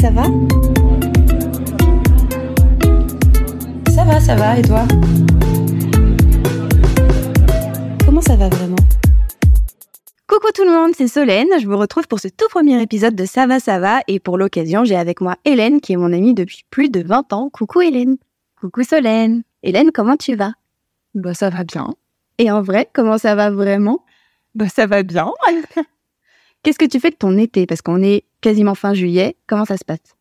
ça va Ça va, ça va, et toi Comment ça va vraiment Coucou tout le monde, c'est Solène. Je vous retrouve pour ce tout premier épisode de Ça va, ça va. Et pour l'occasion, j'ai avec moi Hélène, qui est mon amie depuis plus de 20 ans. Coucou Hélène. Coucou Solène. Hélène, comment tu vas? Bah ça va bien. Et en vrai, comment ça va vraiment? Bah ça va bien. Qu'est-ce que tu fais de ton été? Parce qu'on est quasiment fin juillet. Comment ça se passe?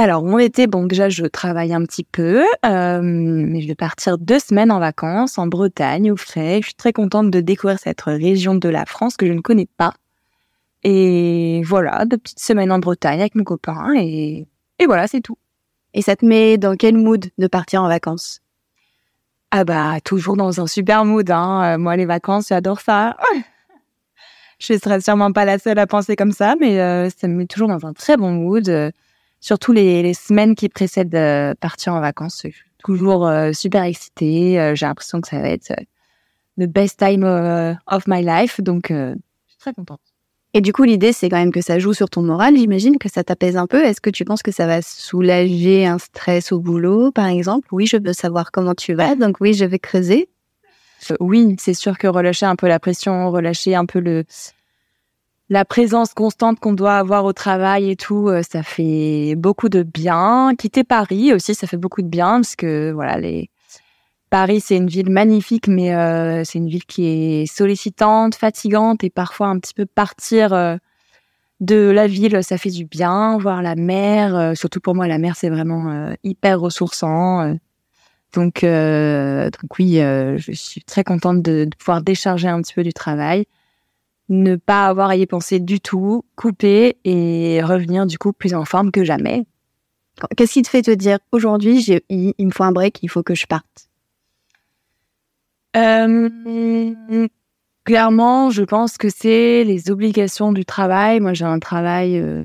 Alors mon été, bon déjà je travaille un petit peu, euh, mais je vais partir deux semaines en vacances en Bretagne au frais. Je suis très contente de découvrir cette région de la France que je ne connais pas. Et voilà, deux petites semaines en Bretagne avec mon copain et, et voilà, c'est tout. Et ça te met dans quel mood de partir en vacances? Ah bah toujours dans un super mood. Hein. Euh, Moi les vacances, j'adore ça. Je serais sûrement pas la seule à penser comme ça, mais euh, ça me met toujours dans un très bon mood. euh, surtout les, semaines qui précèdent euh, partir en vacances, je suis toujours super excitée. J'ai l'impression que ça va être the best time of my life, donc je suis très contente. Et du coup, l'idée, c'est quand même que ça joue sur ton moral. J'imagine que ça t'apaise un peu. Est-ce que tu penses que ça va soulager un stress au boulot, par exemple? Oui, je veux savoir comment tu vas, donc oui, je vais creuser. Euh, oui, c'est sûr que relâcher un peu la pression, relâcher un peu le la présence constante qu'on doit avoir au travail et tout, euh, ça fait beaucoup de bien. Quitter Paris aussi, ça fait beaucoup de bien parce que voilà, les Paris c'est une ville magnifique, mais euh, c'est une ville qui est sollicitante, fatigante et parfois un petit peu partir de la ville, ça fait du bien. Voir la mer, surtout pour moi, la mer c'est vraiment hyper ressourçant. Donc, euh, donc oui, euh, je suis très contente de, de pouvoir décharger un petit peu du travail, ne pas avoir à y penser du tout, couper et revenir du coup plus en forme que jamais. Qu'est-ce qui te fait te dire aujourd'hui, il, il me faut un break, il faut que je parte? Euh, clairement, je pense que c'est les obligations du travail. Moi, j'ai un travail euh,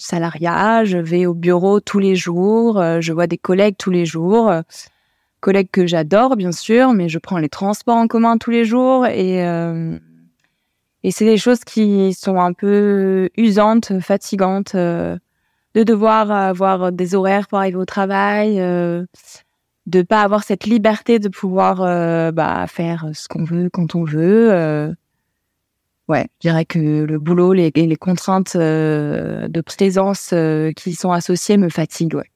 salariat, je vais au bureau tous les jours, euh, je vois des collègues tous les jours, euh, collègues que j'adore bien sûr, mais je prends les transports en commun tous les jours et euh, et c'est des choses qui sont un peu usantes, fatigantes, euh, de devoir avoir des horaires pour arriver au travail. euh, de pas avoir cette liberté de pouvoir euh, bah, faire ce qu'on veut quand on veut. Ouais, je dirais que le boulot, les, les contraintes euh, de présence euh, qui y sont associées me fatiguent. Ouais.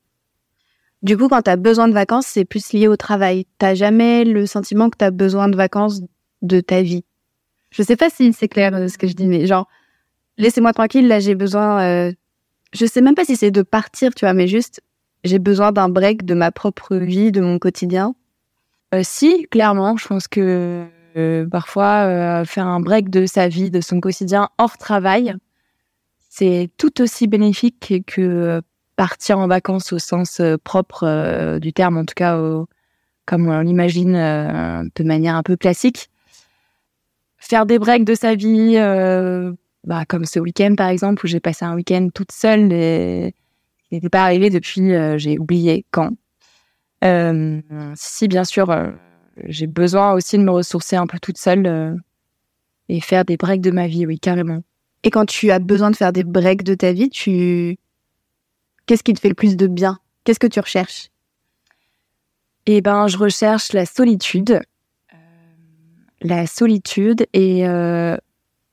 Du coup, quand tu as besoin de vacances, c'est plus lié au travail. T'as jamais le sentiment que tu as besoin de vacances de ta vie? Je sais pas si c'est clair euh, ce que je dis, mais genre, laissez-moi tranquille, là j'ai besoin... euh, Je sais même pas si c'est de partir, tu vois, mais juste, j'ai besoin d'un break de ma propre vie, de mon quotidien. Si, clairement, je pense que parfois euh, faire un break de sa vie, de son quotidien hors travail, c'est tout aussi bénéfique que partir en vacances au sens euh, propre euh, du terme, en tout cas comme on l'imagine de manière un peu classique. Faire des breaks de sa vie, bah, comme ce week-end par exemple, où j'ai passé un week-end toute seule et qui n'était pas arrivé depuis, j'ai oublié quand. Si, bien sûr, j'ai besoin aussi de me ressourcer un peu toute seule euh, et faire des breaks de ma vie, oui, carrément. Et quand tu as besoin de faire des breaks de ta vie, tu... Qu'est-ce qui te fait le plus de bien? Qu'est-ce que tu recherches? Eh ben, je recherche la solitude. Euh, la solitude et euh,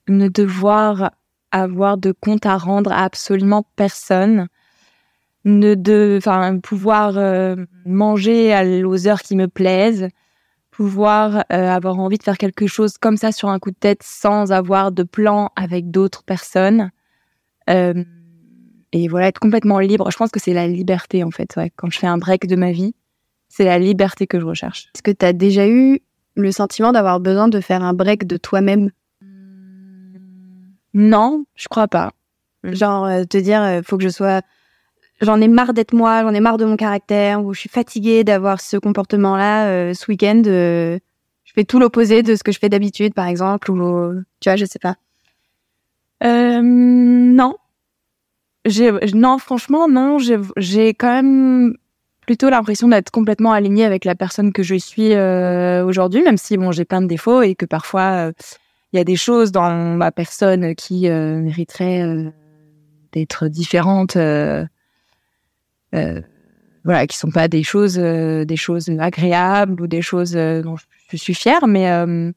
ne devoir avoir de compte à rendre à absolument personne. Ne de, enfin, pouvoir euh, manger à- aux heures qui me plaisent, pouvoir euh, avoir envie de faire quelque chose comme ça sur un coup de tête sans avoir de plan avec d'autres personnes. Euh, et voilà, être complètement libre. Je pense que c'est la liberté en fait. Ouais. Quand je fais un break de ma vie, c'est la liberté que je recherche. Est-ce que tu as déjà eu le sentiment d'avoir besoin de faire un break de toi-même? Non, je crois pas. Genre euh, te dire, faut que je sois... J'en ai marre d'être moi, j'en ai marre de mon caractère, ou je suis fatiguée d'avoir ce comportement-là euh, ce week-end. euh, je fais tout l'opposé de ce que je fais d'habitude, par exemple, ou tu vois, je sais pas. Euh, non. J'ai, non, franchement, non. J'ai, quand même plutôt l'impression d'être complètement alignée avec la personne que je suis euh, aujourd'hui, même si bon, j'ai plein de défauts et que parfois euh, il y a des choses dans ma personne qui euh, mériteraient d'être différentes, voilà, qui sont pas des choses, euh, des choses agréables ou des choses euh, dont je suis fière, mais euh,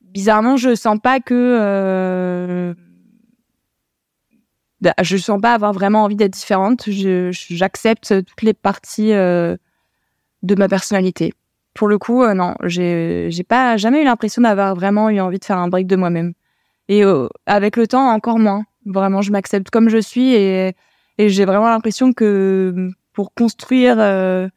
bizarrement, je sens pas que euh, bah, je sens pas avoir vraiment envie d'être différente. J'accepte toutes les parties euh, de ma personnalité. Pour le coup, euh, non, j'ai pas jamais eu l'impression d'avoir vraiment eu envie de faire un break de moi-même. Et euh, avec le temps, encore moins. Vraiment, je m'accepte comme je suis et, et j'ai vraiment l'impression que pour construire euh,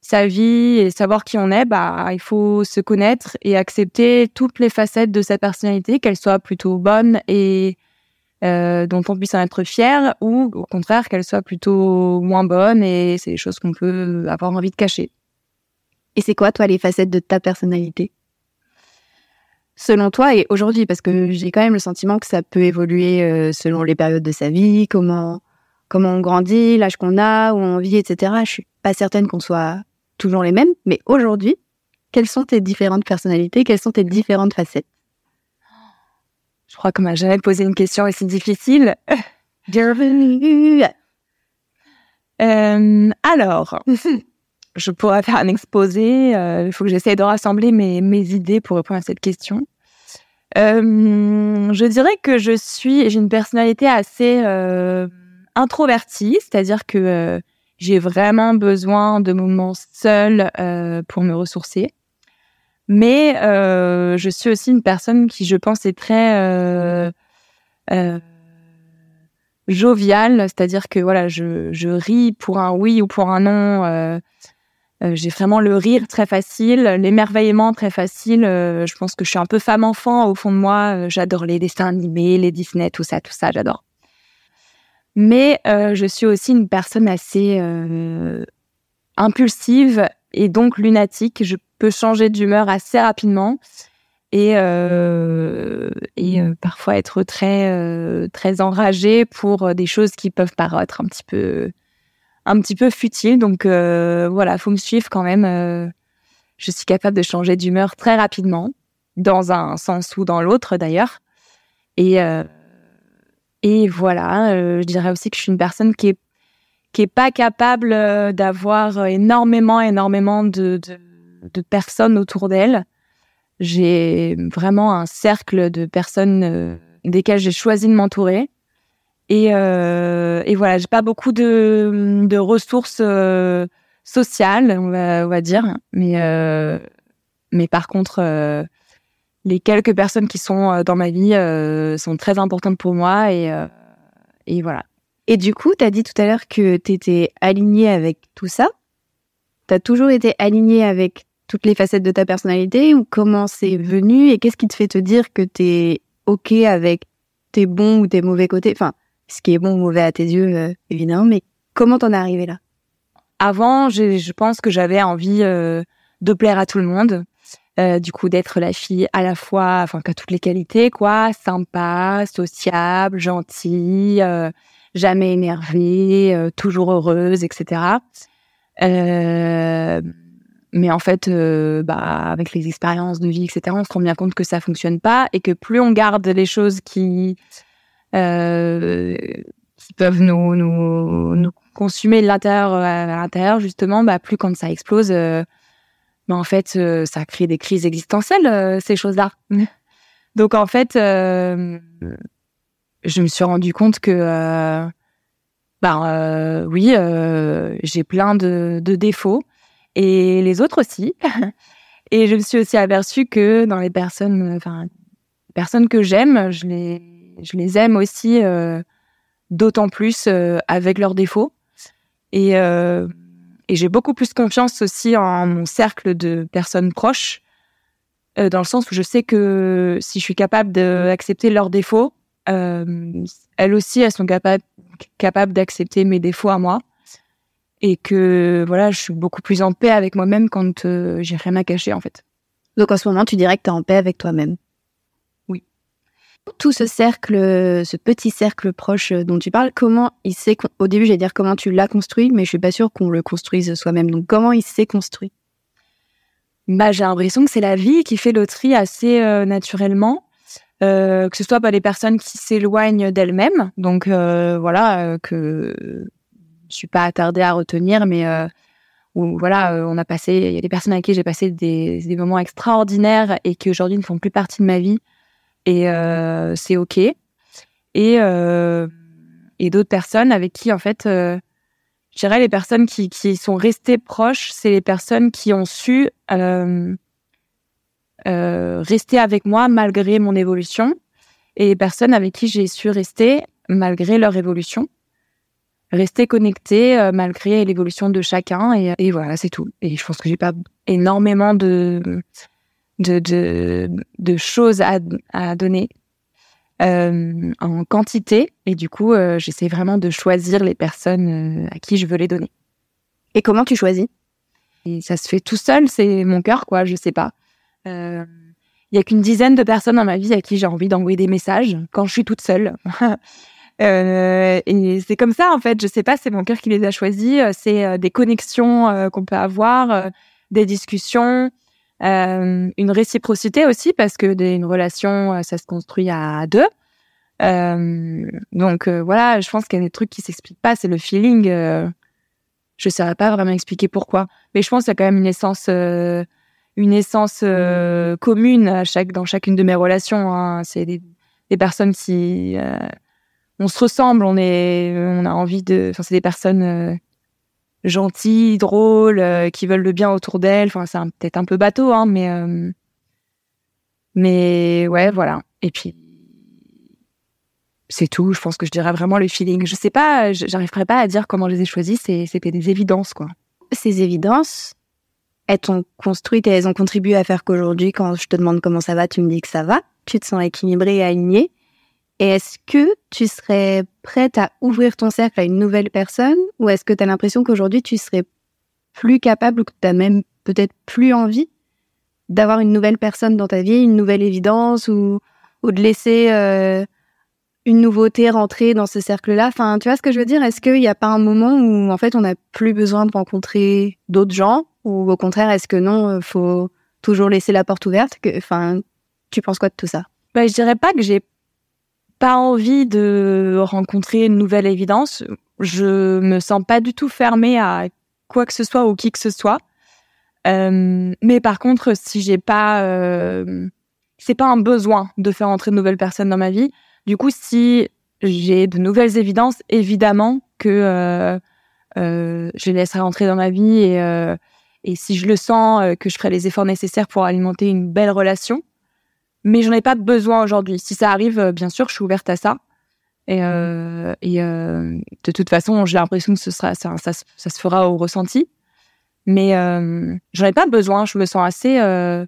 sa vie et savoir qui on est, bah, il faut se connaître et accepter toutes les facettes de sa personnalité, qu'elles soient plutôt bonnes et euh, dont on puisse en être fier, ou au contraire qu'elles soient plutôt moins bonnes et c'est des choses qu'on peut avoir envie de cacher. Et c'est quoi, toi, les facettes de ta personnalité? Selon toi et aujourd'hui, parce que j'ai quand même le sentiment que ça peut évoluer euh, selon les périodes de sa vie, comment comment on grandit, l'âge qu'on a, où on vit, etc. Je suis pas certaine qu'on soit toujours les mêmes, mais aujourd'hui, quelles sont tes différentes personnalités? Quelles sont tes différentes facettes? Je crois qu'on m'a jamais posé une question aussi difficile. Bienvenue Euh, alors, je pourrais faire un exposé. euh, Il faut que j'essaie de rassembler mes, mes idées pour répondre à cette question. Euh, je dirais que je suis, j'ai une personnalité assez introvertie, c'est-à-dire que euh, j'ai vraiment besoin de moments seuls euh, pour me ressourcer. Mais euh, je suis aussi une personne qui, je pense, est très joviale, c'est-à-dire que voilà, je, ris pour un oui ou pour un non. j'ai vraiment le rire très facile, l'émerveillement très facile. je pense que je suis un peu femme enfant au fond de moi. j'adore les dessins animés, les Disney, tout ça, tout ça, j'adore. Mais euh, je suis aussi une personne assez euh, impulsive et donc lunatique. Je peux changer d'humeur assez rapidement et, euh, et parfois être très très enragée pour des choses qui peuvent paraître un petit peu un petit peu futiles. Donc voilà, faut me suivre quand même. je suis capable de changer d'humeur très rapidement, dans un sens ou dans l'autre d'ailleurs. Et et voilà, euh, je dirais aussi que je suis une personne qui est qui est pas capable euh, d'avoir énormément énormément de, de personnes autour d'elle. J'ai vraiment un cercle de personnes euh, desquelles j'ai choisi de m'entourer. Et, euh, et voilà, j'ai pas beaucoup de, de ressources euh, sociales, on va, on va dire. Mais, euh, mais par contre, euh, les quelques personnes qui sont euh, dans ma vie euh, sont très importantes pour moi. Et, euh, et voilà. Et du coup, tu as dit tout à l'heure que tu étais alignée avec tout ça. Tu as toujours été alignée avec toutes les facettes de ta personnalité ou comment c'est venu et qu'est-ce qui te fait te dire que tu es OK avec tes bons ou tes mauvais côtés? Enfin, ce qui est bon ou mauvais à tes yeux, euh, évidemment, mais comment t'en es arrivé là? Avant, je pense que j'avais envie de plaire à tout le monde. Euh, du coup, d'être la fille à la fois, enfin, qui a toutes les qualités, quoi, sympa, sociable, gentille, euh, jamais énervée, euh, toujours heureuse, etc. Euh, mais en fait, euh, bah, avec les expériences de vie, etc., on se rend bien compte que ça fonctionne pas et que plus on garde les choses qui euh, qui peuvent nous nous, nous consumer de l'intérieur à l'intérieur justement, bah, plus quand ça explose, bah, en fait, euh, ça crée des crises existentielles euh, ces choses-là. Donc en fait, euh, je me suis rendu compte que euh, bah, euh, oui, euh, j'ai plein de, de défauts et les autres aussi. et je me suis aussi aperçue que dans les personnes, enfin, personnes que j'aime, je les, je les aime aussi euh, d'autant plus euh, avec leurs défauts. Et, euh, et j'ai beaucoup plus confiance aussi en mon cercle de personnes proches, euh, dans le sens où je sais que si je suis capable d'accepter leurs défauts, euh, elles aussi, elles sont capables d'accepter mes défauts à moi. Et que voilà, je suis beaucoup plus en paix avec moi-même quand euh, j'ai rien à cacher en fait. Donc en ce moment, tu dirais que tu es en paix avec toi-même. Tout ce cercle, ce petit cercle proche dont tu parles, comment il s'est... Au début, j'allais dire comment tu l'as construit, mais je suis pas sûre qu'on le construise soi-même. Donc comment il s'est construit? Bah, j'ai l'impression que c'est la vie qui fait le tri assez euh, naturellement. que ce soit pas des personnes qui s'éloignent d'elles-mêmes, donc voilà que je suis pas attardée à retenir, mais où voilà, on a passé, il y a des personnes avec qui j'ai passé des, moments extraordinaires et qui aujourd'hui ne font plus partie de ma vie, et c'est ok. Et et d'autres personnes avec qui en fait je dirais les personnes qui, qui sont restées proches, c'est les personnes qui ont su euh, euh, rester avec moi malgré mon évolution et les personnes avec qui j'ai su rester malgré leur évolution. Rester connecté euh, malgré l'évolution de chacun et, et voilà, c'est tout. Et je pense que j'ai pas énormément de, de, de, de choses à, à donner euh, en quantité. Et du coup, euh, j'essaie vraiment de choisir les personnes euh, à qui je veux les donner. Et comment tu choisis? Et ça se fait tout seul, c'est mon cœur, quoi, je sais pas. Il y a qu'une dizaine de personnes dans ma vie à qui j'ai envie d'envoyer des messages quand je suis toute seule. et c'est comme ça, en fait. Je sais pas, c'est mon cœur qui les a choisis. C'est des connexions qu'on peut avoir, des discussions. Euh, une réciprocité aussi parce que des, une relation, euh, ça se construit à deux. Euh, donc voilà, je pense qu'il y a des trucs qui s'expliquent pas. C'est le feeling. Je saurais pas vraiment expliquer pourquoi, mais je pense qu'il y a quand même une essence, une essence commune à chaque dans chacune de mes relations. Hein. C'est des, personnes qui, on se ressemble, on est, on a envie de. C'est des personnes gentilles, drôles, euh, qui veulent le bien autour d'elles. Enfin, c'est peut-être un peu bateau, hein, mais euh, mais ouais, voilà. Et puis c'est tout. Je pense que je dirais vraiment le feeling. Je sais pas, j'arriverai pas à dire comment je les ai choisis. C'était des évidences, quoi. Ces évidences, elles t'ont construite et elles ont contribué à faire qu'aujourd'hui, quand je te demande comment ça va, tu me dis que ça va. Tu te sens équilibré et aligné. Et est-ce que tu serais prête à ouvrir ton cercle à une nouvelle personne ou est-ce que tu as l'impression qu'aujourd'hui tu serais plus capable ou que tu as même peut-être plus envie d'avoir une nouvelle personne dans ta vie, une nouvelle évidence ou, de laisser euh, une nouveauté rentrer dans ce cercle-là? Enfin, tu vois ce que je veux dire? Est-ce qu'il n'y a pas un moment où en fait on n'a plus besoin de rencontrer d'autres gens ou au contraire est-ce que non, euh, faut toujours laisser la porte ouverte? Enfin, tu penses quoi de tout ça? Bah, je dirais pas que j'ai pas envie de rencontrer une nouvelle évidence. Je me sens pas du tout fermée à quoi que ce soit ou qui que ce soit. Euh, mais par contre, si j'ai pas, euh, c'est pas un besoin de faire entrer de nouvelles personnes dans ma vie. Du coup, si j'ai de nouvelles évidences, évidemment que euh, euh je les laisserai entrer dans ma vie et, euh, et si je le sens, euh, que je ferai les efforts nécessaires pour alimenter une belle relation mais j'en ai pas besoin aujourd'hui. Si ça arrive, euh, bien sûr, je suis ouverte à ça. Et, euh, et euh, de toute façon, j'ai l'impression que ce sera, ça, ça, ça, se fera au ressenti. Mais euh, j'en ai pas besoin. Je me sens assez euh,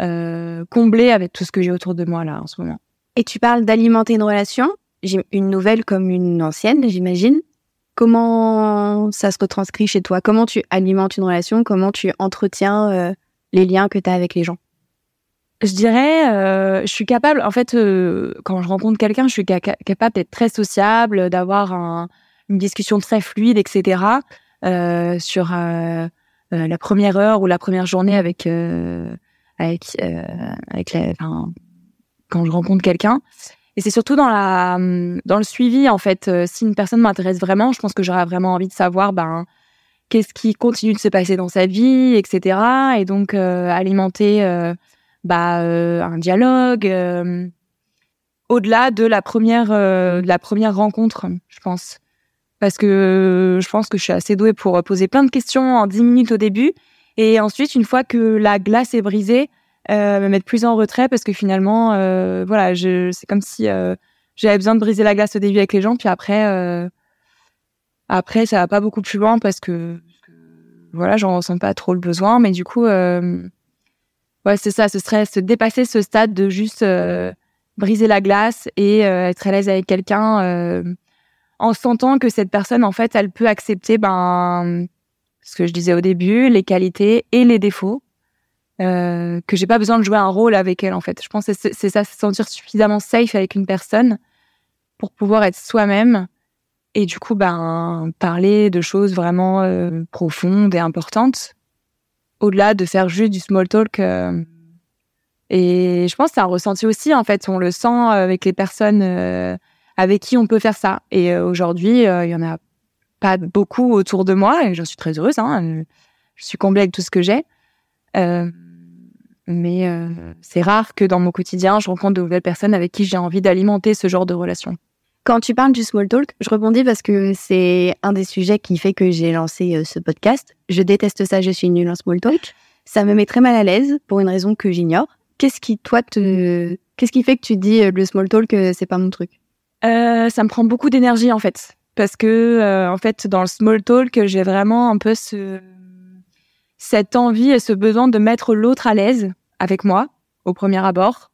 euh, comblée avec tout ce que j'ai autour de moi là en ce moment. Et tu parles d'alimenter une relation, une nouvelle comme une ancienne, j'imagine. Comment ça se retranscrit chez toi? Comment tu alimentes une relation? Comment tu entretiens euh, les liens que tu as avec les gens? Je dirais, euh, je suis capable, en fait, euh, quand je rencontre quelqu'un, je suis capable d'être très sociable, d'avoir un, une discussion très fluide, etc. Euh, sur euh, euh, la première heure ou la première journée avec avec avec la, enfin, quand je rencontre quelqu'un. Et c'est surtout dans la dans le suivi, en fait. si une personne m'intéresse vraiment, je pense que j'aurais vraiment envie de savoir, ben qu'est-ce qui continue de se passer dans sa vie, etc. Et donc alimenter bah, euh, un dialogue, euh, au-delà de la première, euh, la première rencontre, je pense. Parce que je pense que je suis assez douée pour poser plein de questions en 10 minutes au début. Et ensuite, une fois que la glace est brisée, me mettre plus en retrait parce que finalement, voilà, je, c'est comme si j'avais besoin de briser la glace au début avec les gens, puis après, après, ça va pas beaucoup plus loin parce que, voilà, j'en ressens pas trop le besoin. Mais du coup, Ouais, c'est ça. Ce serait se dépasser ce stade de juste euh, briser la glace et euh, être à l'aise avec quelqu'un euh, en sentant que cette personne, en fait, elle peut accepter ben ce que je disais au début, les qualités et les défauts. que j'ai pas besoin de jouer un rôle avec elle en fait. Je pense que c'est ça, se sentir suffisamment safe avec une personne pour pouvoir être soi-même et du coup ben parler de choses vraiment profondes et importantes au-delà de faire juste du small talk euh, Et je pense que c'est un ressenti aussi, en fait. On le sent avec les personnes avec qui on peut faire ça. Et aujourd'hui, il y en a pas beaucoup autour de moi et j'en suis très heureuse. Hein. Je suis comblée avec tout ce que j'ai. Euh, mais euh, c'est rare que dans mon quotidien, je rencontre de nouvelles personnes avec qui j'ai envie d'alimenter ce genre de relation. Quand tu parles du small talk, je rebondis parce que c'est un des sujets qui fait que j'ai lancé euh, ce podcast. Je déteste ça, je suis nulle en small talk. Ça me met très mal à l'aise pour une raison que j'ignore. Qu'est-ce qui, toi, te, qu'est-ce qui fait que tu dis le small talk, c'est pas mon truc? Euh, Ça me prend beaucoup d'énergie en fait, parce que en fait, dans le small talk, j'ai vraiment un peu ce cette envie et ce besoin de mettre l'autre à l'aise avec moi au premier abord.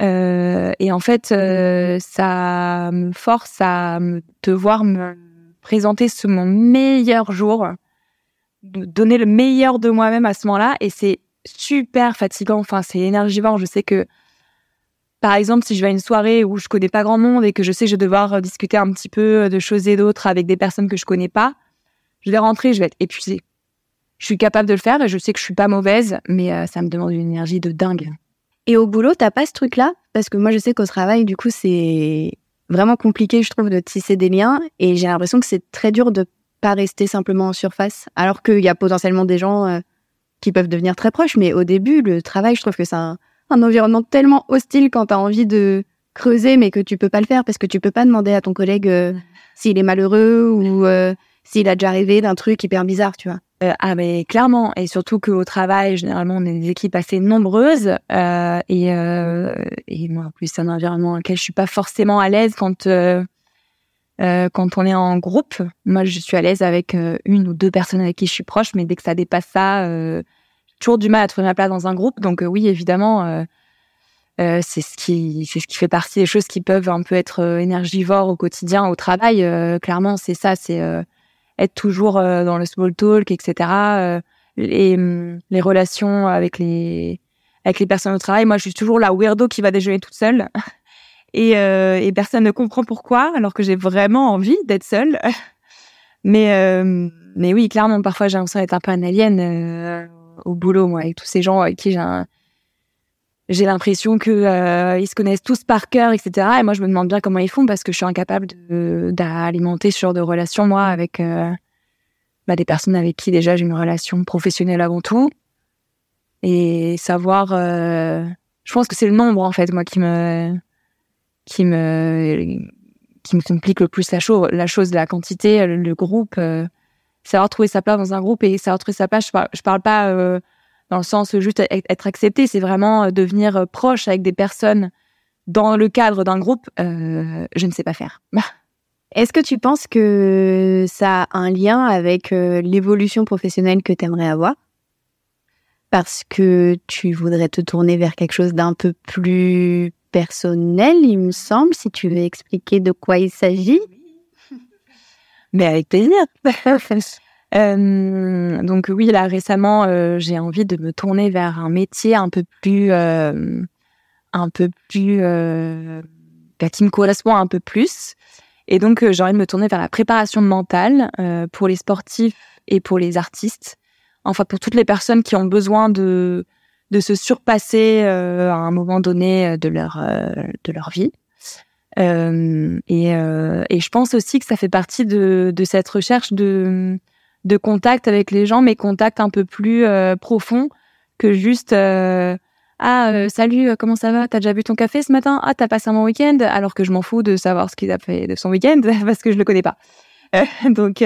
Euh, et en fait, euh, ça me force à devoir me présenter ce mon meilleur jour, donner le meilleur de moi-même à ce moment-là. Et c'est super fatigant. Enfin, c'est énergivant. Je sais que, par exemple, si je vais à une soirée où je connais pas grand monde et que je sais que je vais devoir discuter un petit peu de choses et d'autres avec des personnes que je connais pas, je vais rentrer, je vais être épuisée je suis capable de le faire et je sais que je suis pas mauvaise, mais euh, ça me demande une énergie de dingue. Et au boulot, t'as pas ce truc-là? Parce que moi, je sais qu'au travail, du coup, c'est vraiment compliqué, je trouve, de tisser des liens. Et j'ai l'impression que c'est très dur de pas rester simplement en surface, alors qu'il y a potentiellement des gens euh, qui peuvent devenir très proches. Mais au début, le travail, je trouve que c'est un, environnement tellement hostile quand t'as envie de creuser, mais que tu peux pas le faire parce que tu peux pas demander à ton collègue euh, s'il est malheureux ou s'il a déjà rêvé d'un truc hyper bizarre, tu vois. Euh, ah mais clairement. Et surtout qu'au travail généralement on est des équipes assez nombreuses. Euh, et euh, et moi en plus c'est un environnement dans lequel je suis pas forcément à l'aise quand quand on est en groupe. Moi je suis à l'aise avec une ou deux personnes avec qui je suis proche mais dès que ça dépasse ça j'ai toujours du mal à trouver ma place dans un groupe. Donc oui évidemment c'est ce qui c'est ce qui fait partie des choses qui peuvent un peu être énergivores au quotidien au travail. Clairement c'est ça c'est être toujours euh, dans le small talk, etc. Euh, et hum, les relations avec les avec les personnes au travail. Moi, je suis toujours la weirdo qui va déjeuner toute seule. Et, euh, et personne ne comprend pourquoi, alors que j'ai vraiment envie d'être seule. mais, euh, mais oui, clairement, parfois, j'ai l'impression d'être un peu un alien euh, au boulot, moi, avec tous ces gens avec qui j'ai un, j'ai l'impression que euh, ils se connaissent tous par cœur, etc. Et moi, je me demande bien comment ils font parce que je suis incapable d'alimenter ce genre de relation moi avec euh, bah, des personnes avec qui déjà j'ai une relation professionnelle avant tout et savoir. Euh, je pense que c'est le nombre en fait moi qui me qui me qui me complique le plus la chose, la chose, la quantité, le, groupe. savoir trouver sa place dans un groupe et savoir trouver sa place. Je parle, je parle pas dans le sens juste être accepté, c'est vraiment euh, devenir euh, proche avec des personnes dans le cadre d'un groupe. Euh, je ne sais pas faire. Est-ce que tu penses que ça a un lien avec l'évolution professionnelle que tu aimerais avoir? Parce que tu voudrais te tourner vers quelque chose d'un peu plus personnel, il me semble, si tu veux expliquer de quoi il s'agit? Mais avec plaisir. Euh, donc oui, là récemment, euh, j'ai envie de me tourner vers un métier un peu plus, euh, un peu plus, bah, qui me correspond un peu plus. Et donc j'ai envie de me tourner vers la préparation mentale pour les sportifs et pour les artistes. Enfin pour toutes les personnes qui ont besoin de de se surpasser à un moment donné de leur de leur vie. Et, et, je pense aussi que ça fait partie de, de cette recherche de, de contact avec les gens, mais contact un peu plus euh, profond que juste euh, ah euh, salut comment ça va? T'as déjà bu ton café ce matin? Ah t'as passé un bon week-end? Alors que je m'en fous de savoir ce qu'il a fait de son week-end parce que je le connais pas. Donc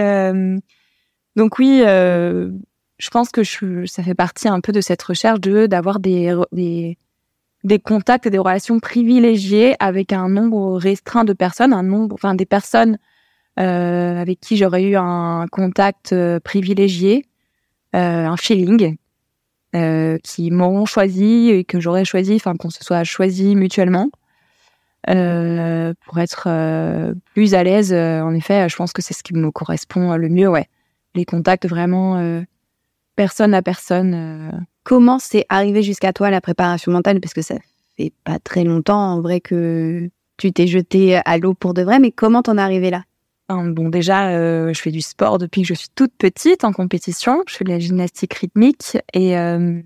donc oui je pense que je, ça fait partie un peu de cette recherche de d'avoir des, des des contacts et des relations privilégiées avec un nombre restreint de personnes un nombre enfin des personnes euh, avec qui j'aurais eu un contact euh, privilégié, euh, un feeling, qui m'auront choisi et que j'aurais choisi, enfin qu'on se soit choisi mutuellement. pour être plus à l'aise. en effet, je pense que c'est ce qui me correspond le mieux, ouais. Les contacts vraiment personne à personne. Comment c'est arrivé jusqu'à toi la préparation mentale? Parce que ça fait pas très longtemps en vrai que tu t'es jeté à l'eau pour de vrai, mais comment t'en es arrivé là? Bon, déjà, euh, je fais du sport depuis que je suis toute petite en compétition. Je fais de la gymnastique rythmique et, euh,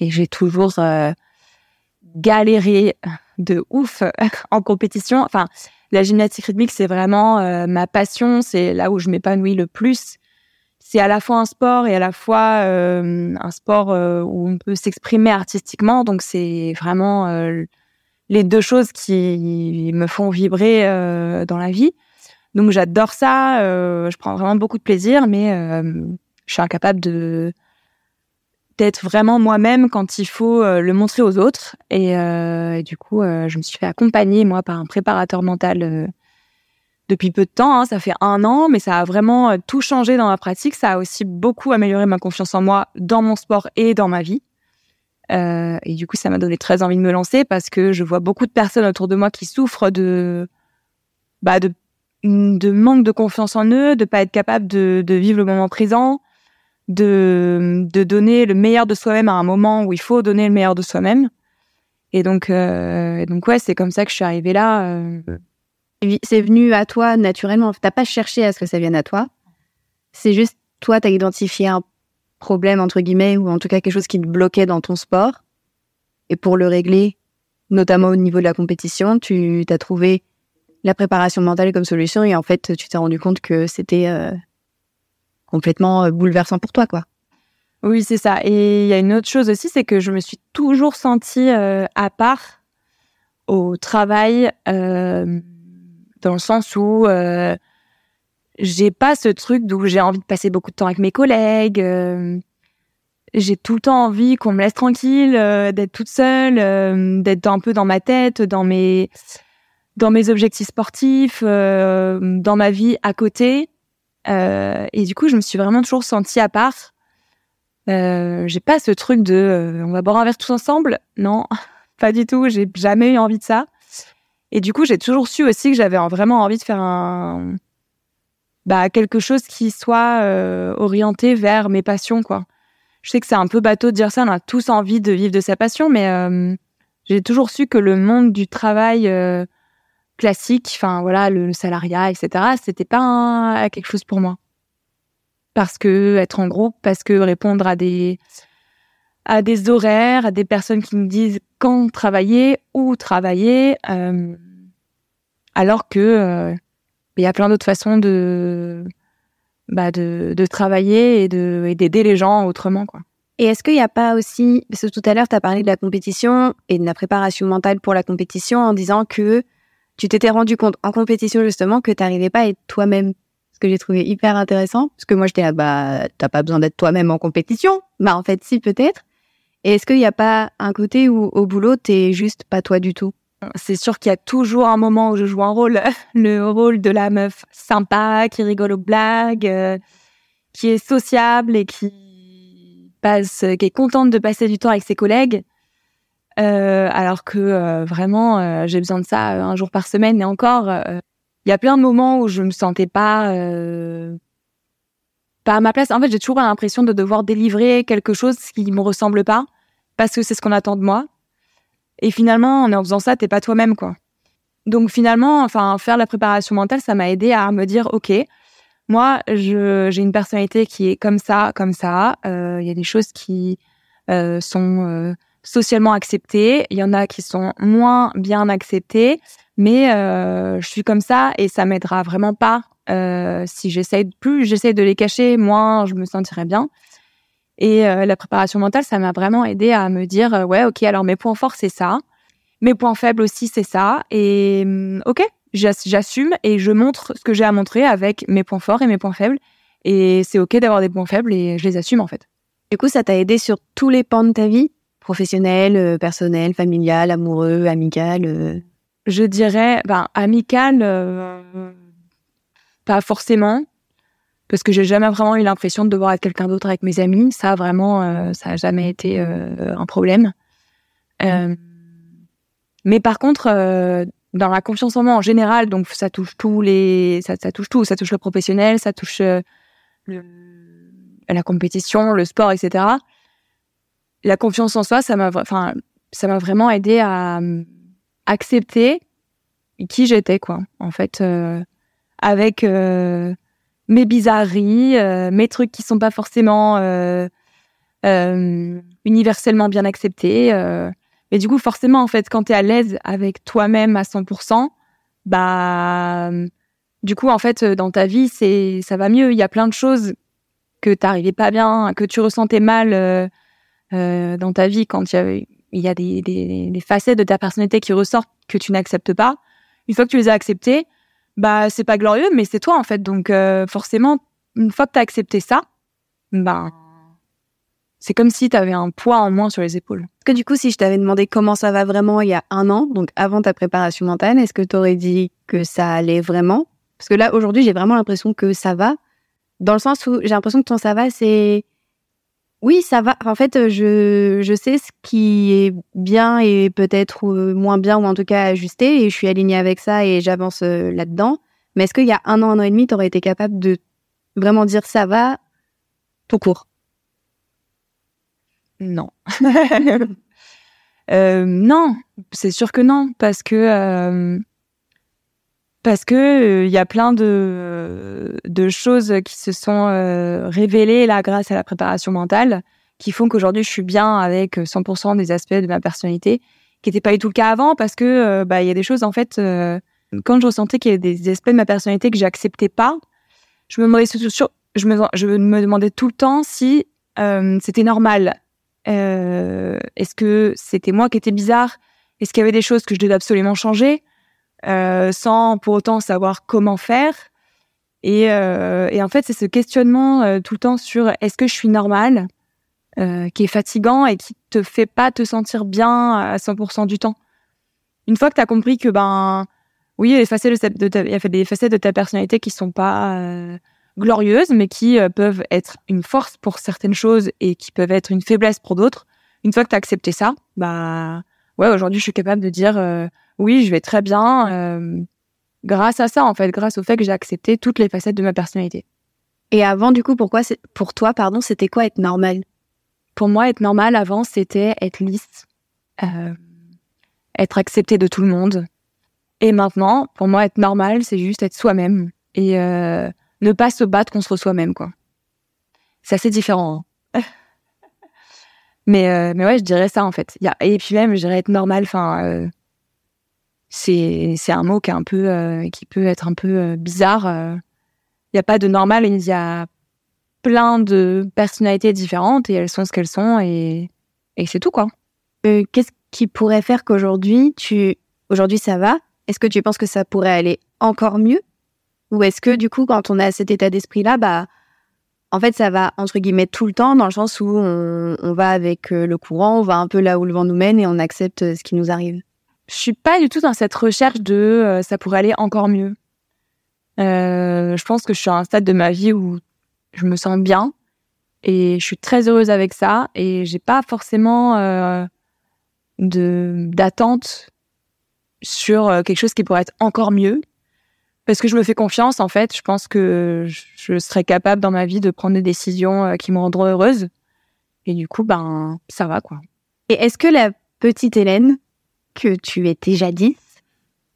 et j'ai toujours euh, galéré de ouf en compétition. Enfin, la gymnastique rythmique, c'est vraiment ma passion, c'est là où je m'épanouis le plus. C'est à la fois un sport et à la fois un sport où on peut s'exprimer artistiquement. Donc c'est vraiment les deux choses qui me font vibrer dans la vie. Donc j'adore ça, je prends vraiment beaucoup de plaisir, mais je suis incapable de d'être vraiment moi-même quand il faut euh, le montrer aux autres. Et, euh, du coup, euh, je me suis fait accompagner, moi, par un préparateur mental depuis peu de temps. Hein. Ça fait un an, mais ça a vraiment tout changé dans ma pratique. Ça a aussi beaucoup amélioré ma confiance en moi dans mon sport et dans ma vie. et du coup, ça m'a donné très envie de me lancer parce que je vois beaucoup de personnes autour de moi qui souffrent de, bah, de, de manque de confiance en eux, de pas être capable de, de vivre le moment présent, de, de donner le meilleur de soi-même à un moment où il faut donner le meilleur de soi-même. Et donc, euh, donc ouais, c'est comme ça que je suis arrivée là. Euh. C'est venu à toi naturellement. T'as pas cherché à ce que ça vienne à toi. C'est juste toi, t'as identifié un problème entre guillemets ou en tout cas quelque chose qui te bloquait dans ton sport. Et pour le régler, notamment au niveau de la compétition, tu t'as trouvé la préparation mentale comme solution et en fait, tu t'es rendu compte que c'était euh, complètement euh, bouleversant pour toi, quoi. Oui, c'est ça. Et il y a une autre chose aussi, c'est que je me suis toujours sentie euh, à part au travail, dans le sens où j'ai pas ce truc d'où j'ai envie de passer beaucoup de temps avec mes collègues. J'ai tout le temps envie qu'on me laisse tranquille, d'être toute seule, d'être un peu dans ma tête, dans mes dans mes objectifs sportifs, dans ma vie à côté. Euh, et du coup, je me suis vraiment toujours sentie à part. Euh, j'ai pas ce truc de euh, on va boire un verre tous ensemble. Non, pas du tout. J'ai jamais eu envie de ça. Et du coup, j'ai toujours su aussi que j'avais vraiment envie de faire un bah quelque chose qui soit euh, orienté vers mes passions quoi. Je sais que c'est un peu bateau de dire ça, on a tous envie de vivre de sa passion, mais euh, j'ai toujours su que le monde du travail classique, enfin voilà, le, salariat, etc. C'était pas quelque chose pour moi. Parce que être en groupe, parce que répondre à des horaires, à des personnes qui me disent quand travailler, où travailler, euh, alors que euh, il y a plein d'autres façons de bah de, travailler et d'aider les gens autrement quoi. Et est-ce qu'il n'y a pas aussi, parce que tout à l'heure, tu as parlé de la compétition et de la préparation mentale pour la compétition en disant que tu t'étais rendu compte en compétition justement que tu n'arrivais pas à être toi-même. Ce que j'ai trouvé hyper intéressant, parce que moi j'étais là, bah t'as pas besoin d'être toi-même en compétition. Bah en fait si peut-être. Et est-ce qu'il n'y a pas un côté où au boulot t'es juste pas toi du tout? C'est sûr qu'il y a toujours un moment où je joue un rôle, le rôle de la meuf sympa, qui rigole aux blagues, euh, qui est sociable et qui passe, qui est contente de passer du temps avec ses collègues. Euh, alors que euh, vraiment euh, j'ai besoin de ça un jour par semaine. Et encore il y a plein de moments où je me sentais pas pas à ma place. En fait j'ai toujours l'impression de devoir délivrer quelque chose qui me ressemble pas parce que c'est ce qu'on attend de moi. Et finalement en faisant ça t'es pas toi-même quoi. Donc finalement enfin faire la préparation mentale ça m'a aidé à me dire ok moi j'ai une personnalité qui est comme ça comme ça. Il y a des choses qui sont socialement acceptées, il y en a qui sont moins bien acceptées, mais euh, je suis comme ça et ça m'aidera vraiment pas. Euh, si j'essaie plus j'essaie de les cacher, moins je me sentirai bien. Et euh, la préparation mentale, ça m'a vraiment aidé à me dire euh, ouais, ok, alors mes points forts c'est ça, mes points faibles aussi c'est ça, et hum, ok, j'assume et je montre ce que j'ai à montrer avec mes points forts et mes points faibles. Et c'est ok d'avoir des points faibles et je les assume en fait. Du coup, ça t'a aidé sur tous les pans de ta vie? Professionnel, euh, personnel, familial, amoureux, amical euh. Je dirais, ben, amical, euh, pas forcément, parce que j'ai jamais vraiment eu l'impression de devoir être quelqu'un d'autre avec mes amis. Ça, vraiment, ça a jamais été un problème. mais par contre, dans la confiance en moi en général, donc ça touche tous les, ça, ça touche tout, ça touche le professionnel, ça touche le, la compétition, le sport, etc la confiance en soi, ça m'a, enfin, ça m'a vraiment aidé à euh, accepter qui j'étais, quoi. En fait, euh, avec euh, mes bizarreries, mes trucs qui sont pas forcément euh, universellement bien accepté. Euh. Et du coup, forcément, en fait, quand tu es à l'aise avec toi-même à 100%, bah, du coup, en fait, dans ta vie, c'est, ça va mieux. Il y a plein de choses que t'arrivais pas bien, que tu ressentais mal euh, dans ta vie quand il y a, des, facettes de ta personnalité qui ressortent que tu n'acceptes pas. Une fois que tu les as acceptées, bah, c'est pas glorieux, mais c'est toi, en fait. Donc, euh, forcément, une fois que tu as accepté ça, bah, c'est comme si tu avais un poids en moins sur les épaules. Est-ce que du coup, si je t'avais demandé comment ça va vraiment il y a un an, donc avant ta préparation mentale, est-ce que tu aurais dit que ça allait vraiment? Parce que là, aujourd'hui, j'ai vraiment l'impression que ça va, dans le sens où j'ai l'impression que ton ça va, c'est oui, ça va. En fait, je, je sais ce qui est bien et peut-être euh, moins bien ou en tout cas ajusté et je suis alignée avec ça et j'avance euh, là-dedans. Mais est-ce qu'il y a un an, un an et demi, tu aurais été capable de vraiment dire ça va tout court? Non. euh, non, c'est sûr que non, parce que euh, parce que il euh, y a plein de de choses qui se sont euh, révélées là grâce à la préparation mentale, qui font qu'aujourd'hui je suis bien avec 100% des aspects de ma personnalité, qui n'était pas du tout le cas avant, parce que bah il y a des choses en fait quand je ressentais qu'il y avait des aspects de ma personnalité que j'acceptais pas, je me demandais je me demandais tout le temps si c'était normal. Euh, Est-ce que c'était moi qui étais bizarre? Est-ce qu'il y avait des choses que je devais absolument changer? euh, sans pour autant savoir comment faire et, euh, et en fait, c'est ce questionnement euh, tout le temps sur est-ce que je suis normale euh, qui est fatigant et qui te fait pas te sentir bien à 100% du temps? Une fois que tu as compris que ben oui, il y a des facettes de, ta, il y a des facettes de ta personnalité qui sont pas euh, glorieuses, mais qui euh, peuvent être une force pour certaines choses et qui peuvent être une faiblesse pour d'autres. Une fois que tu as accepté ça, bah ouais, aujourd'hui je suis capable de dire euh, oui, je vais très bien euh, grâce à ça en fait, grâce au fait que j'ai accepté toutes les facettes de ma personnalité. Et avant du coup, pourquoi pour toi pardon, c'était quoi être normal? Pour moi, être normal avant, c'était être lisse, être accepté de tout le monde. Et maintenant, pour moi, être normal, c'est juste être soi-même et ne pas se battre contre soi-même, quoi. C'est assez différent. Hein. mais, euh, mais ouais, je dirais ça, en fait. Et puis même, je dirais être normal, enfin, euh, c'est, c'est un mot qui est un peu, euh, qui peut être un peu euh, bizarre. Il n'y a pas de normal, il y a plein de personnalités différentes et elles sont ce qu'elles sont et, et c'est tout, quoi. qu'est-ce qui pourrait faire qu'aujourd'hui, tu, aujourd'hui ça va? Est-ce que tu penses que ça pourrait aller encore mieux? Ou est-ce que du coup, quand on a cet état d'esprit-là, bah, en fait, ça va entre guillemets tout le temps, dans le sens où on, va avec euh, le courant, on va un peu là où le vent nous mène et on accepte euh, ce qui nous arrive. Je suis pas du tout dans cette recherche de euh, ça pourrait aller encore mieux. Je pense que je suis à un stade de ma vie où je me sens bien et je suis très heureuse avec ça et j'ai pas forcément d'attente sur quelque chose qui pourrait être encore mieux parce que je me fais confiance, en fait. Je pense que je serais capable dans ma vie de prendre des décisions euh, qui me rendront heureuse. Et du coup, ben, ça va, quoi. Et est-ce que la petite Hélène, que tu étais jadis,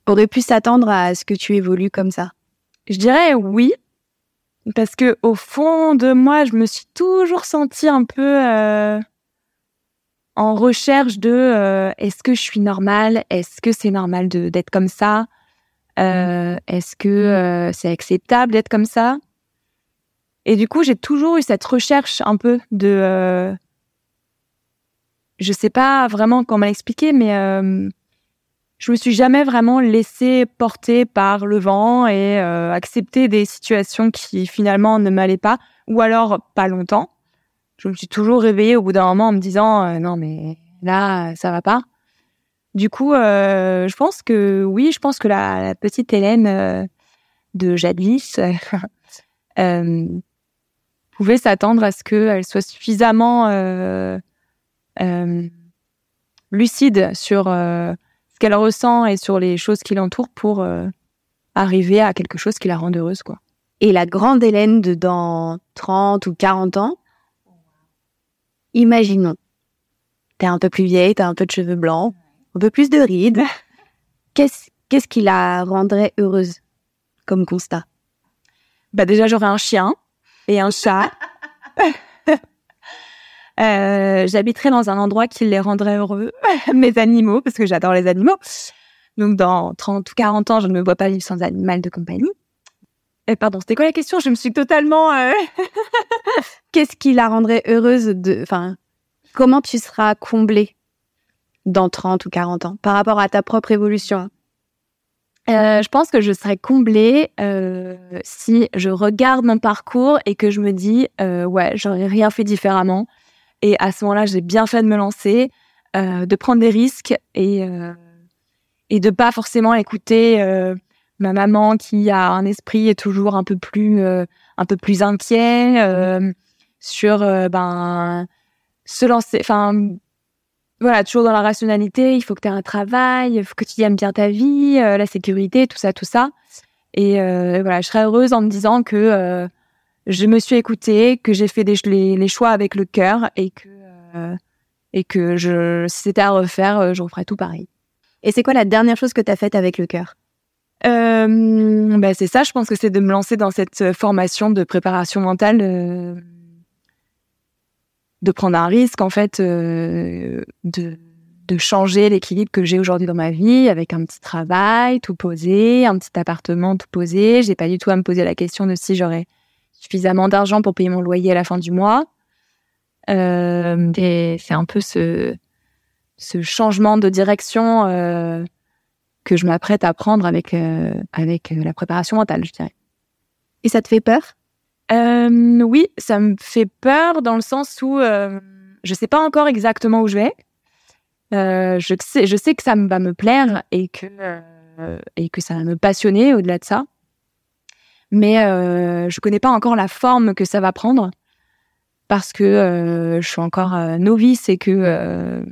aurait pu s'attendre à ce que tu évolues comme ça? Je dirais oui. Parce que au fond de moi, je me suis toujours sentie un peu euh, en recherche de euh, est-ce que je suis normale? Est-ce que c'est normal d'être comme ça? Euh, Est-ce que euh, c'est acceptable d'être comme ça? Et du coup, j'ai toujours eu cette recherche un peu de... Euh, je sais pas vraiment comment l'expliquer, mais euh, je me suis jamais vraiment laissée porter par le vent et accepter des situations qui finalement ne m'allaient pas, ou alors pas longtemps. Je me suis toujours réveillée au bout d'un moment en me disant non mais là ça va pas. Du coup, euh, je pense que oui, je pense que la, petite Hélène euh, de jadis euh, pouvait s'attendre à ce qu'elle soit suffisamment euh, lucide sur ce qu'elle ressent et sur les choses qui l'entourent pour arriver à quelque chose qui la rende heureuse, quoi. Et la grande Hélène de dans 30 ou 40 ans, imaginons, t'es un peu plus vieille, t'as un peu de cheveux blancs, un peu plus de rides. Qu'est-ce qu'est-ce qui la rendrait heureuse comme constat? Bah déjà j'aurais un chien et un chat. Euh, j'habiterai dans un endroit qui les rendrait heureux, mes animaux, parce que j'adore les animaux. Donc, dans 30 ou 40 ans, je ne me vois pas vivre sans animal de compagnie. Et eh, pardon, c'était quoi la question? Je me suis totalement... Euh, Qu'est-ce qui la rendrait heureuse de... Enfin, comment tu seras comblée? Dans 30 ou 40 ans par rapport à ta propre évolution. Euh, je pense que je serais comblée euh, si je regarde mon parcours et que je me dis euh, ouais j'aurais rien fait différemment. Et à ce moment-là j'ai bien fait de me lancer de prendre des risques et et de pas forcément écouter ma maman qui a un esprit toujours un peu plus un peu plus inquiet sur ben se lancer voilà, toujours dans la rationalité, il faut que tu aies un travail, il faut que tu aimes bien ta vie, euh, la sécurité, tout ça, tout ça. Et euh, voilà, je serais heureuse en me disant que euh, je me suis écoutée, que j'ai fait des, les, choix avec le cœur et que, et que je, si c'était à refaire, je referais tout pareil. Et c'est quoi la dernière chose que tu as faite avec le cœur? Ben C'est ça, je pense que c'est de me lancer dans cette formation de préparation mentale de prendre un risque en fait euh, de de changer l'équilibre que j'ai aujourd'hui dans ma vie avec un petit travail tout posé, un petit appartement tout posé. J'ai pas du tout à me poser la question de si j'aurais suffisamment d'argent pour payer mon loyer à la fin du mois. Euh, c'est un peu ce ce changement de direction euh, que je m'apprête à prendre avec avec la préparation mentale, je dirais. Et ça te fait peur? Euh, Oui, ça me fait peur dans le sens où euh, je sais pas encore exactement où je vais. Euh, je sais, que ça va me plaire et que ça va me passionner au-delà de ça. Mais je connais pas encore la forme que ça va prendre parce que je suis encore novice et que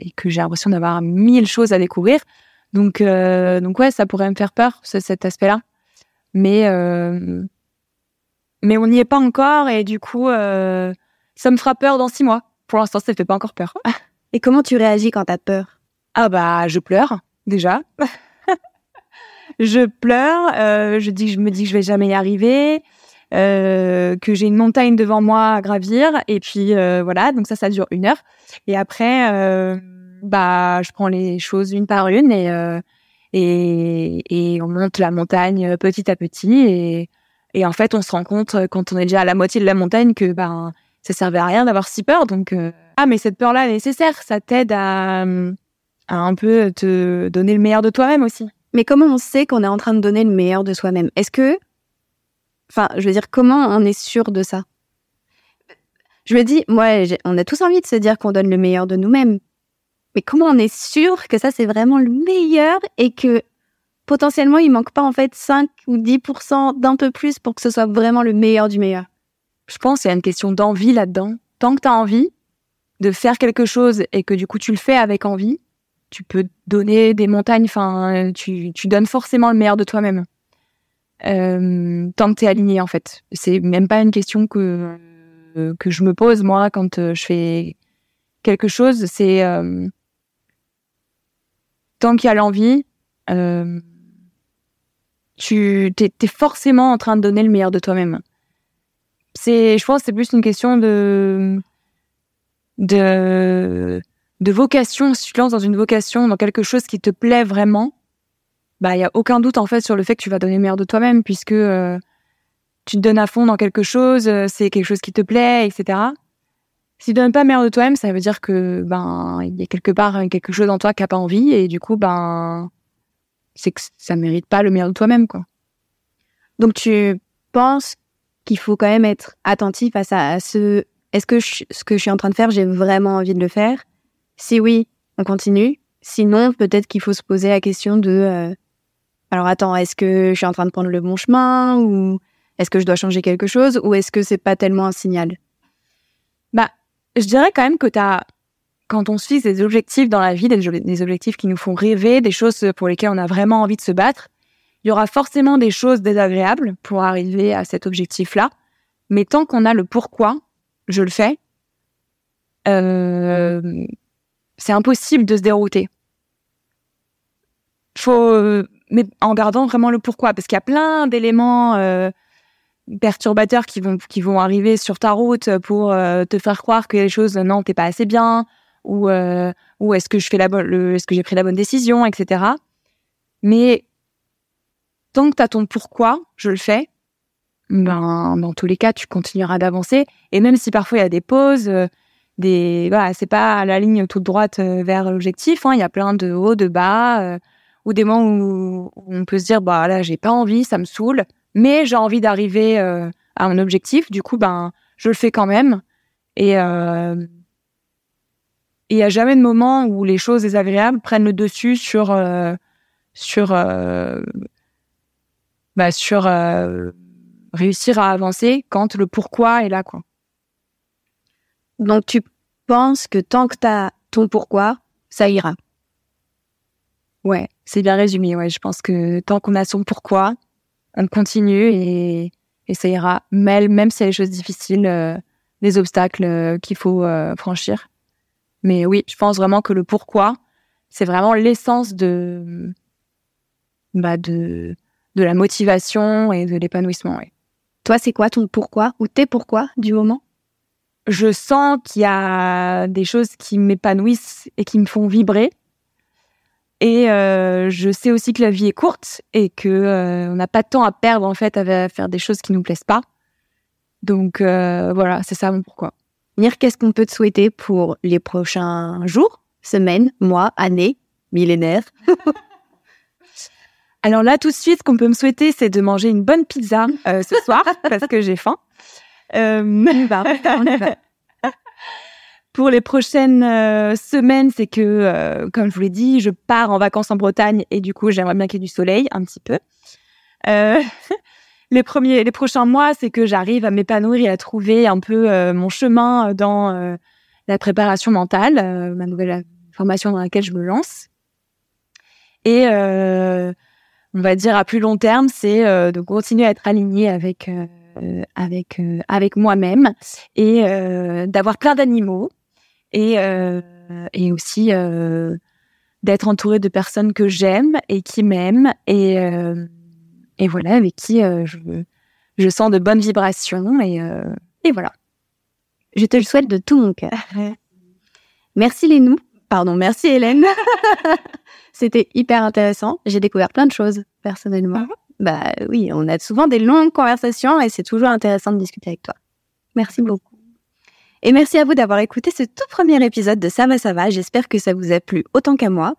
et que j'ai l'impression d'avoir mille choses à découvrir. Donc donc ouais, ça pourrait me faire peur cet aspect-là. Mais mais on n'y est pas encore et du coup, euh, ça me fera peur dans six mois. Pour l'instant, ça ne fait pas encore peur. Et comment tu réagis quand t'as peur? Ah bah, je pleure déjà. je pleure. Euh, je dis, je me dis que je vais jamais y arriver, euh, que j'ai une montagne devant moi à gravir. Et puis euh, voilà, donc ça, ça dure une heure. Et après, euh, bah, je prends les choses une par une et euh, et, et on monte la montagne petit à petit et et en fait, on se rend compte euh, quand on est déjà à la moitié de la montagne que ben ça servait à rien d'avoir si peur. Donc euh, ah, mais cette peur-là est nécessaire. Ça t'aide à, à un peu te donner le meilleur de toi-même aussi. Mais comment on sait qu'on est en train de donner le meilleur de soi-même? Est-ce que, enfin, je veux dire, comment on est sûr de ça? Je me dis, moi, on a tous envie de se dire qu'on donne le meilleur de nous-mêmes. Mais comment on est sûr que ça c'est vraiment le meilleur et que potentiellement, il manque pas en fait 5 ou 10% d'un peu plus pour que ce soit vraiment le meilleur du meilleur. Je pense qu'il y a une question d'envie là-dedans. Tant que tu as envie de faire quelque chose et que du coup tu le fais avec envie, tu peux donner des montagnes, enfin, tu, tu donnes forcément le meilleur de toi-même. Euh, tant que tu es aligné en fait. C'est même pas une question que, que je me pose moi quand euh, je fais quelque chose. C'est euh, tant qu'il y a l'envie, tu t'es, forcément en train de donner le meilleur de toi-même. C'est, je pense, c'est plus une question de de de vocation. Si tu te lances dans une vocation, dans quelque chose qui te plaît vraiment, bah il y a aucun doute en fait sur le fait que tu vas donner le meilleur de toi-même puisque euh, tu te donnes à fond dans quelque chose, euh, c'est quelque chose qui te plaît, etc. Si tu donnes pas le meilleur de toi-même, ça veut dire que ben il y a quelque part quelque chose en toi qui a pas envie et du coup ben c'est que ça mérite pas le meilleur de toi-même, quoi. Donc tu penses qu'il faut quand même être attentif à ça, à ce est-ce que ce que je suis en train de faire, j'ai vraiment envie de le faire? Si oui, on continue. Sinon, peut-être qu'il faut se poser la question de euh, alors attends, est-ce que je suis en train de prendre le bon chemin ou est-ce que je dois changer quelque chose ou est-ce que c'est pas tellement un signal? Bah, je dirais quand même que tu as quand on se fixe des objectifs dans la vie, des, objectifs qui nous font rêver, des choses pour lesquelles on a vraiment envie de se battre, il y aura forcément des choses désagréables pour arriver à cet objectif-là. Mais tant qu'on a le pourquoi, je le fais, euh, c'est impossible de se dérouter. Faut, mais en gardant vraiment le pourquoi, parce qu'il y a plein d'éléments euh, perturbateurs qui vont qui vont arriver sur ta route pour euh, te faire croire que les choses non t'es pas assez bien ou euh, ou est-ce que je fais la est-ce que j'ai pris la bonne décision etc mais tant que tu as ton pourquoi je le fais ben dans tous les cas tu continueras d'avancer et même si parfois il y a des pauses euh, des voilà c'est pas la ligne toute droite vers l'objectif hein, il y a plein de hauts de bas ou des moments où, on peut se dire bah là j'ai pas envie ça me saoule mais j'ai envie d'arriver euh, à un objectif. Du coup, ben, je le fais quand même. Et euh, il n'y a jamais de moment où les choses désagréables prennent le dessus sur euh, sur bah, sur réussir à avancer quand le pourquoi est là, quoi. Donc tu penses que tant que tu as ton pourquoi, ça ira? Ouais, c'est bien résumé. Ouais, je pense que tant qu'on a son pourquoi, on continue et, et ça ira. Même, même s'il y a des choses difficiles, euh, des obstacles euh, qu'il faut euh, franchir. Mais oui, je pense vraiment que le pourquoi, c'est vraiment l'essence de, bah de, de la motivation et de l'épanouissement. Toi, c'est quoi ton pourquoi ou tes pourquoi du moment? Je sens qu'il y a des choses qui m'épanouissent et qui me font vibrer. Et euh, je sais aussi que la vie est courte et que euh, on n'a pas de temps à perdre en fait à faire des choses qui nous plaisent pas. Donc euh, voilà, c'est ça mon pourquoi. Nir, qu'est-ce qu'on peut te souhaiter pour les prochains jours, semaines, mois, années, millénaires? Alors là, tout de suite, ce qu'on peut me souhaiter, c'est de manger une bonne pizza ce soir parce que j'ai faim. on y va, on y va pour les prochaines euh, semaines, c'est que, euh, comme je vous l'ai dit, je pars en vacances en Bretagne et du coup, j'aimerais bien qu'il y ait du soleil un petit peu. Euh, les premiers, les prochains mois, c'est que j'arrive à m'épanouir et à trouver un peu mon chemin dans la préparation mentale, ma nouvelle formation dans laquelle je me lance. Et on va dire à plus long terme, c'est de continuer à être aligné avec avec avec moi-même et d'avoir plein d'animaux et, euh, et aussi euh, d'être entourée de personnes que j'aime et qui m'aiment et, euh, et voilà, avec qui je, je sens de bonnes vibrations et, et voilà. Je te le souhaite de tout mon cœur. Merci Lénou. Pardon, merci Hélène. C'était hyper intéressant. J'ai découvert plein de choses personnellement. Ah bah oui, on a souvent des longues conversations et c'est toujours intéressant de discuter avec toi. Merci beaucoup. Et merci à vous d'avoir écouté ce tout premier épisode de Ça va, ça va. J'espère que ça vous a plu autant qu'à moi.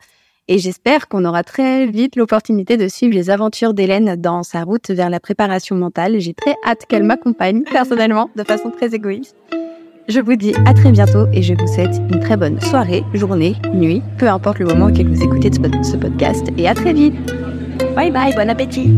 Et j'espère qu'on aura très vite l'opportunité de suivre les aventures d'Hélène dans sa route vers la préparation mentale. J'ai très hâte qu'elle m'accompagne personnellement, de façon très égoïste. Je vous dis à très bientôt et je vous souhaite une très bonne soirée, journée, nuit, peu importe le moment auquel vous écoutez ce podcast. Et à très vite. Bye bye, bon appétit.